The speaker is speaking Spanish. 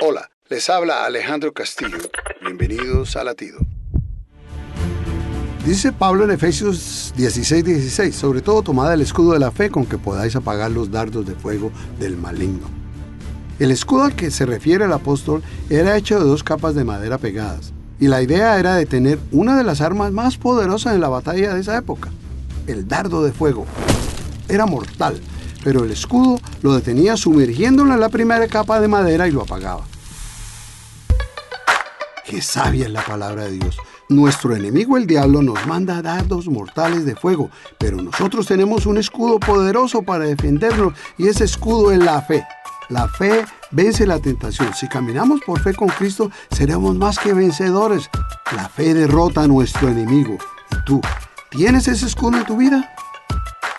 Hola, les habla Alejandro Castillo. Bienvenidos a Latido. Dice Pablo en Efesios 16:16, 16, sobre todo tomad el escudo de la fe con que podáis apagar los dardos de fuego del maligno. El escudo al que se refiere el apóstol era hecho de dos capas de madera pegadas, y la idea era de tener una de las armas más poderosas en la batalla de esa época, el dardo de fuego. Era mortal, pero el escudo lo detenía sumergiéndolo en la primera capa de madera y lo apagaba. Qué sabia es la palabra de Dios. Nuestro enemigo el diablo nos manda dardos mortales de fuego, pero nosotros tenemos un escudo poderoso para defendernos y ese escudo es la fe. La fe vence la tentación. Si caminamos por fe con Cristo, seremos más que vencedores. La fe derrota a nuestro enemigo. ¿Y tú, tienes ese escudo en tu vida?